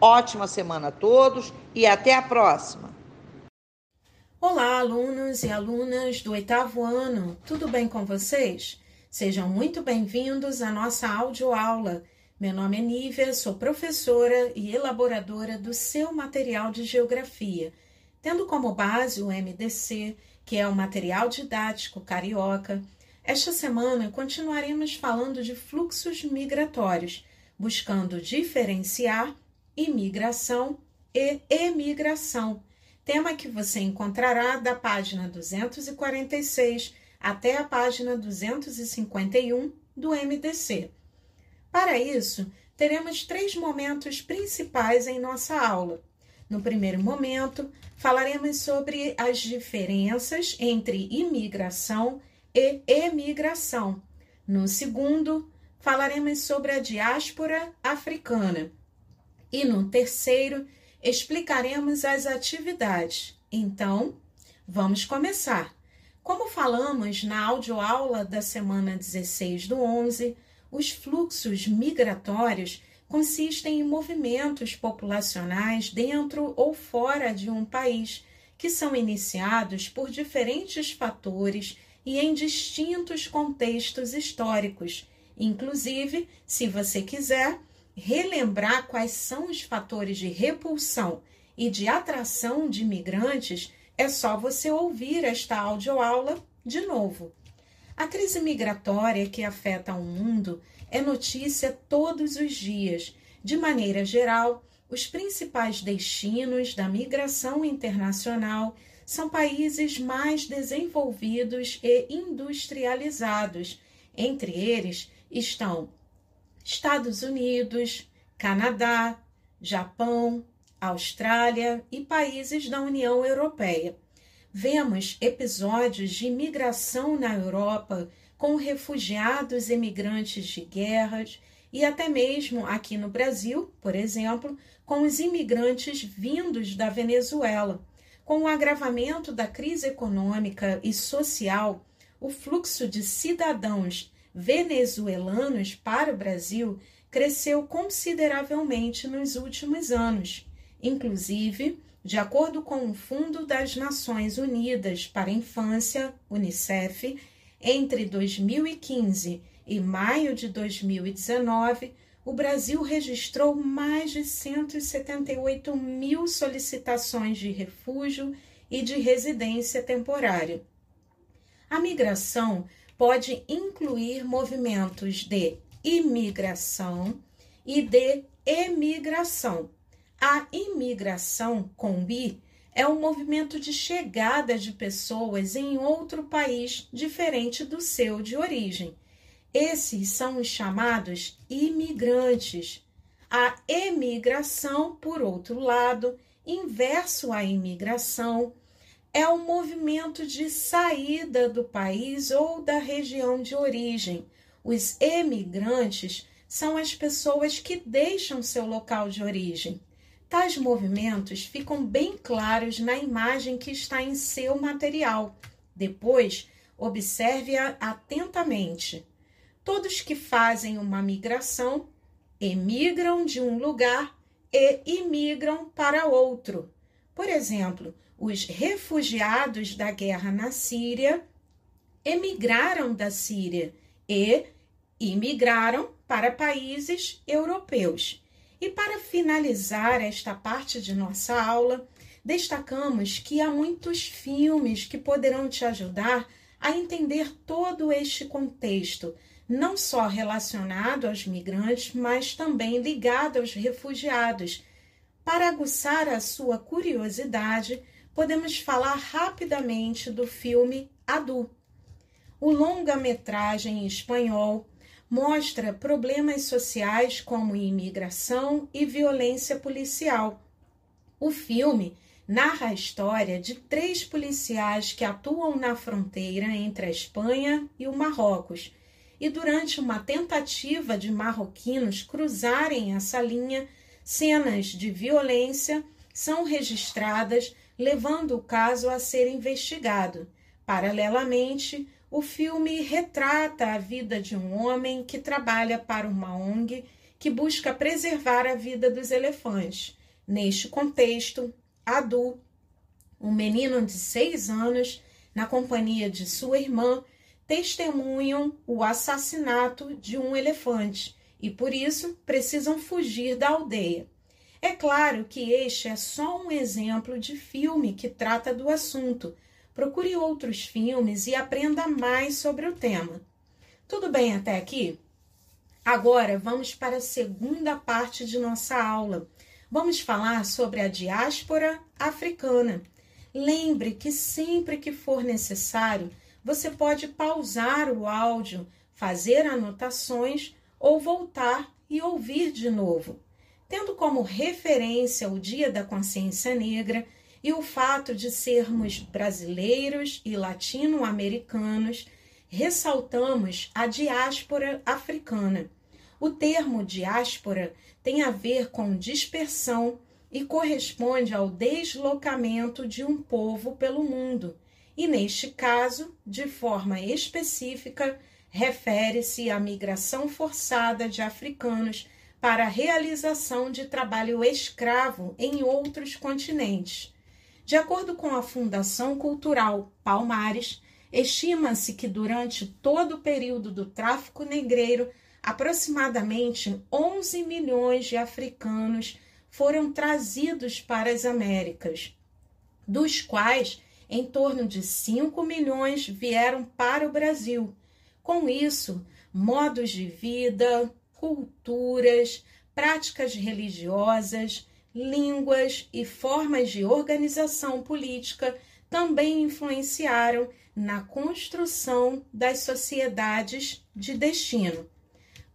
Ótima semana a todos e até a próxima! Olá, alunos e alunas do oitavo ano, tudo bem com vocês? Sejam muito bem-vindos à nossa audioaula. Meu nome é Nívia, sou professora e elaboradora do seu material de geografia tendo como base o MDC, que é o material didático carioca. Esta semana continuaremos falando de fluxos migratórios, buscando diferenciar imigração e emigração, tema que você encontrará da página 246 até a página 251 do MDC. Para isso, teremos três momentos principais em nossa aula. No primeiro momento, falaremos sobre as diferenças entre imigração e emigração. No segundo, falaremos sobre a diáspora africana. E no terceiro, explicaremos as atividades. Então, vamos começar. Como falamos na audioaula da semana 16 do 11, os fluxos migratórios consistem em movimentos populacionais dentro ou fora de um país, que são iniciados por diferentes fatores e em distintos contextos históricos. Inclusive, se você quiser relembrar quais são os fatores de repulsão e de atração de imigrantes, é só você ouvir esta audioaula de novo. A crise migratória que afeta o mundo é notícia todos os dias. De maneira geral, os principais destinos da migração internacional são países mais desenvolvidos e industrializados. Entre eles estão Estados Unidos, Canadá, Japão, Austrália e países da União Europeia. Vemos episódios de imigração na Europa com refugiados emigrantes de guerras e até mesmo aqui no Brasil, por exemplo, com os imigrantes vindos da Venezuela. Com o agravamento da crise econômica e social, o fluxo de cidadãos venezuelanos para o Brasil cresceu consideravelmente nos últimos anos. Inclusive, de acordo com o Fundo das Nações Unidas para a Infância, UNICEF, entre 2015 e maio de 2019, o Brasil registrou mais de 178 mil solicitações de refúgio e de residência temporária. A migração pode incluir movimentos de imigração e de emigração. A imigração com I é um movimento de chegada de pessoas em outro país diferente do seu de origem. Esses são os chamados imigrantes. A emigração, por outro lado, inverso à imigração, é um movimento de saída do país ou da região de origem. Os emigrantes são as pessoas que deixam seu local de origem. Tais movimentos ficam bem claros na imagem que está em seu material. Depois, observe-a atentamente. Todos que fazem uma migração emigram de um lugar e imigram para outro. Por exemplo, os refugiados da guerra na Síria emigraram da Síria e imigraram para países europeus. E para finalizar esta parte de nossa aula, destacamos que há muitos filmes que poderão te ajudar a entender todo este contexto, não só relacionado aos migrantes, mas também ligado aos refugiados. Para aguçar a sua curiosidade, podemos falar rapidamente do filme Adu. O longa-metragem espanhol mostra problemas sociais como imigração e violência policial. O filme narra a história de três policiais que atuam na fronteira entre a Espanha e o Marrocos. E durante uma tentativa de marroquinos cruzarem essa linha, cenas de violência são registradas, levando o caso a ser investigado. Paralelamente, o filme retrata a vida de um homem que trabalha para uma ONG que busca preservar a vida dos elefantes. Neste contexto, Adu, um menino de seis anos, na companhia de sua irmã, testemunham o assassinato de um elefante e, por isso, precisam fugir da aldeia. É claro que este é só um exemplo de filme que trata do assunto Procure outros filmes e aprenda mais sobre o tema. Tudo bem até aqui? Agora vamos para a segunda parte de nossa aula. Vamos falar sobre a diáspora africana. Lembre que sempre que for necessário, você pode pausar o áudio, fazer anotações ou voltar e ouvir de novo. Tendo como referência o Dia da Consciência Negra, e o fato de sermos brasileiros e latino-americanos, ressaltamos a diáspora africana. O termo diáspora tem a ver com dispersão e corresponde ao deslocamento de um povo pelo mundo, e neste caso, de forma específica, refere-se à migração forçada de africanos para a realização de trabalho escravo em outros continentes. De acordo com a Fundação Cultural Palmares, estima-se que durante todo o período do tráfico negreiro, aproximadamente 11 milhões de africanos foram trazidos para as Américas, dos quais em torno de 5 milhões vieram para o Brasil. Com isso, modos de vida, culturas, práticas religiosas, línguas e formas de organização política também influenciaram na construção das sociedades de destino.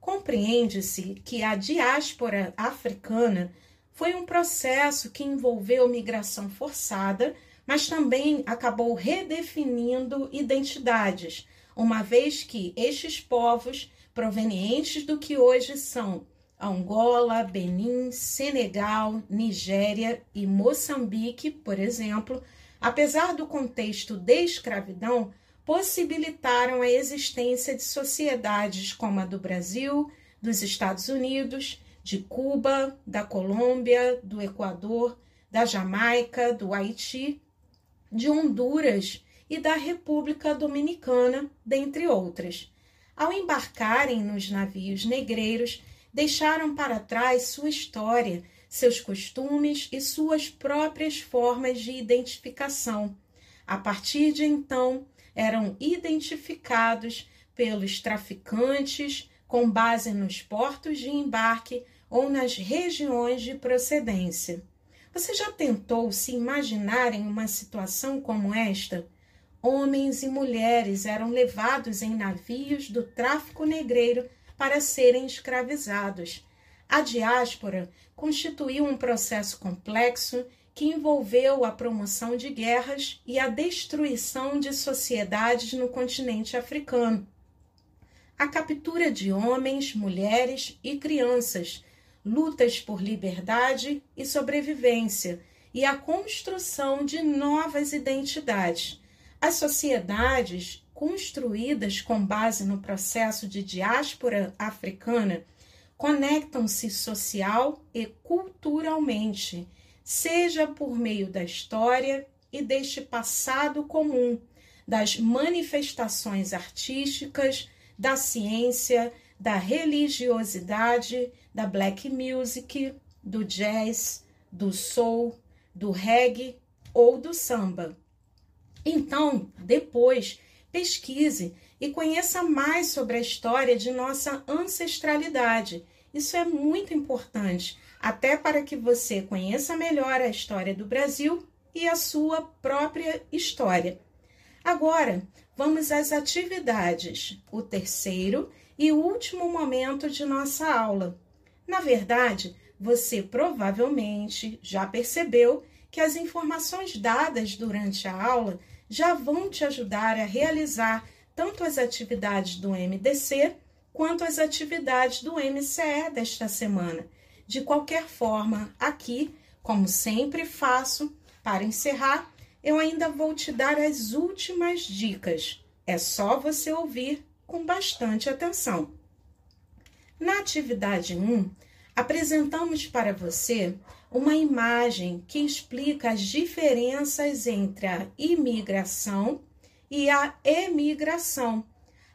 Compreende-se que a diáspora africana foi um processo que envolveu migração forçada, mas também acabou redefinindo identidades, uma vez que estes povos, provenientes do que hoje são Angola, Benin, Senegal, Nigéria e Moçambique, por exemplo, apesar do contexto de escravidão, possibilitaram a existência de sociedades como a do Brasil, dos Estados Unidos, de Cuba, da Colômbia, do Equador, da Jamaica, do Haiti, de Honduras e da República Dominicana, dentre outras. Ao embarcarem nos navios negreiros, deixaram para trás sua história, seus costumes e suas próprias formas de identificação. A partir de então, eram identificados pelos traficantes com base nos portos de embarque ou nas regiões de procedência. Você já tentou se imaginar em uma situação como esta? Homens e mulheres eram levados em navios do tráfico negreiro para serem escravizados. A diáspora constituiu um processo complexo que envolveu a promoção de guerras e a destruição de sociedades no continente africano. A captura de homens, mulheres e crianças, lutas por liberdade e sobrevivência e a construção de novas identidades. As sociedades construídas com base no processo de diáspora africana conectam-se social e culturalmente, seja por meio da história e deste passado comum, das manifestações artísticas, da ciência, da religiosidade, da black music, do jazz, do soul, do reggae ou do samba. Então, depois, pesquise e conheça mais sobre a história de nossa ancestralidade. Isso é muito importante, até para que você conheça melhor a história do Brasil e a sua própria história. Agora, vamos às atividades, o terceiro e último momento de nossa aula. Na verdade, você provavelmente já percebeu que as informações dadas durante a aula já vão te ajudar a realizar tanto as atividades do MDC quanto as atividades do MCE desta semana. De qualquer forma, aqui, como sempre faço, para encerrar, eu ainda vou te dar as últimas dicas. É só você ouvir com bastante atenção. Na atividade 1, apresentamos para você uma imagem que explica as diferenças entre a imigração e a emigração.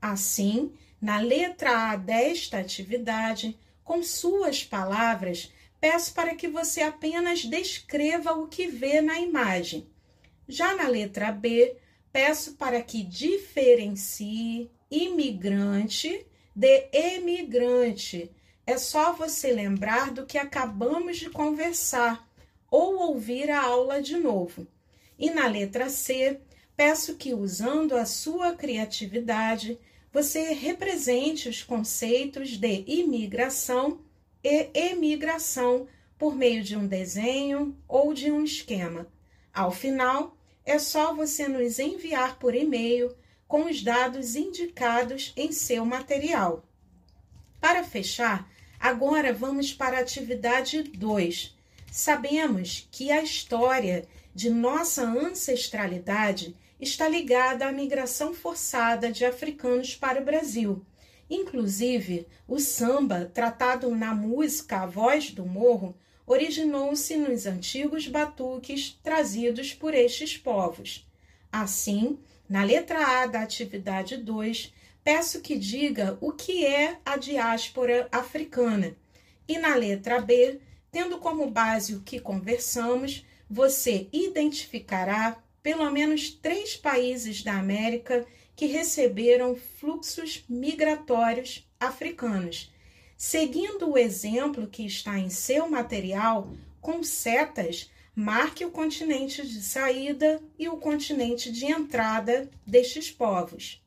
Assim, na letra A desta atividade, com suas palavras, peço para que você apenas descreva o que vê na imagem. Já na letra B, peço para que diferencie imigrante de emigrante. É só você lembrar do que acabamos de conversar ou ouvir a aula de novo. E na letra C, peço que, usando a sua criatividade, você represente os conceitos de imigração e emigração por meio de um desenho ou de um esquema. Ao final, é só você nos enviar por e-mail com os dados indicados em seu material. Para fechar, agora vamos para a atividade 2. Sabemos que a história de nossa ancestralidade está ligada à migração forçada de africanos para o Brasil. Inclusive, o samba, tratado na música A Voz do Morro, originou-se nos antigos batuques trazidos por estes povos. Assim, na letra A da atividade 2, peço que diga o que é a diáspora africana. E na letra B, tendo como base o que conversamos, você identificará pelo menos três países da América que receberam fluxos migratórios africanos. Seguindo o exemplo que está em seu material, com setas, marque o continente de saída e o continente de entrada destes povos.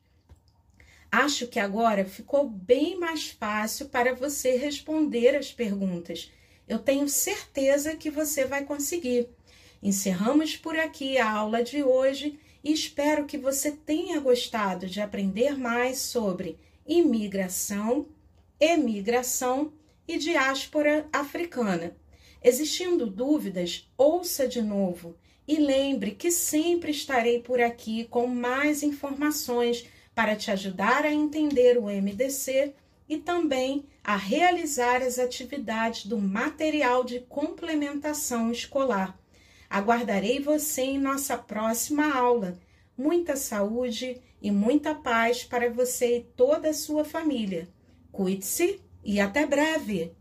Acho que agora ficou bem mais fácil para você responder as perguntas. Eu tenho certeza que você vai conseguir. Encerramos por aqui a aula de hoje e espero que você tenha gostado de aprender mais sobre imigração, emigração e diáspora africana. Existindo dúvidas, ouça de novo e lembre que sempre estarei por aqui com mais informações para te ajudar a entender o MDC e também a realizar as atividades do material de complementação escolar. Aguardarei você em nossa próxima aula. Muita saúde e muita paz para você e toda a sua família. Cuide-se e até breve!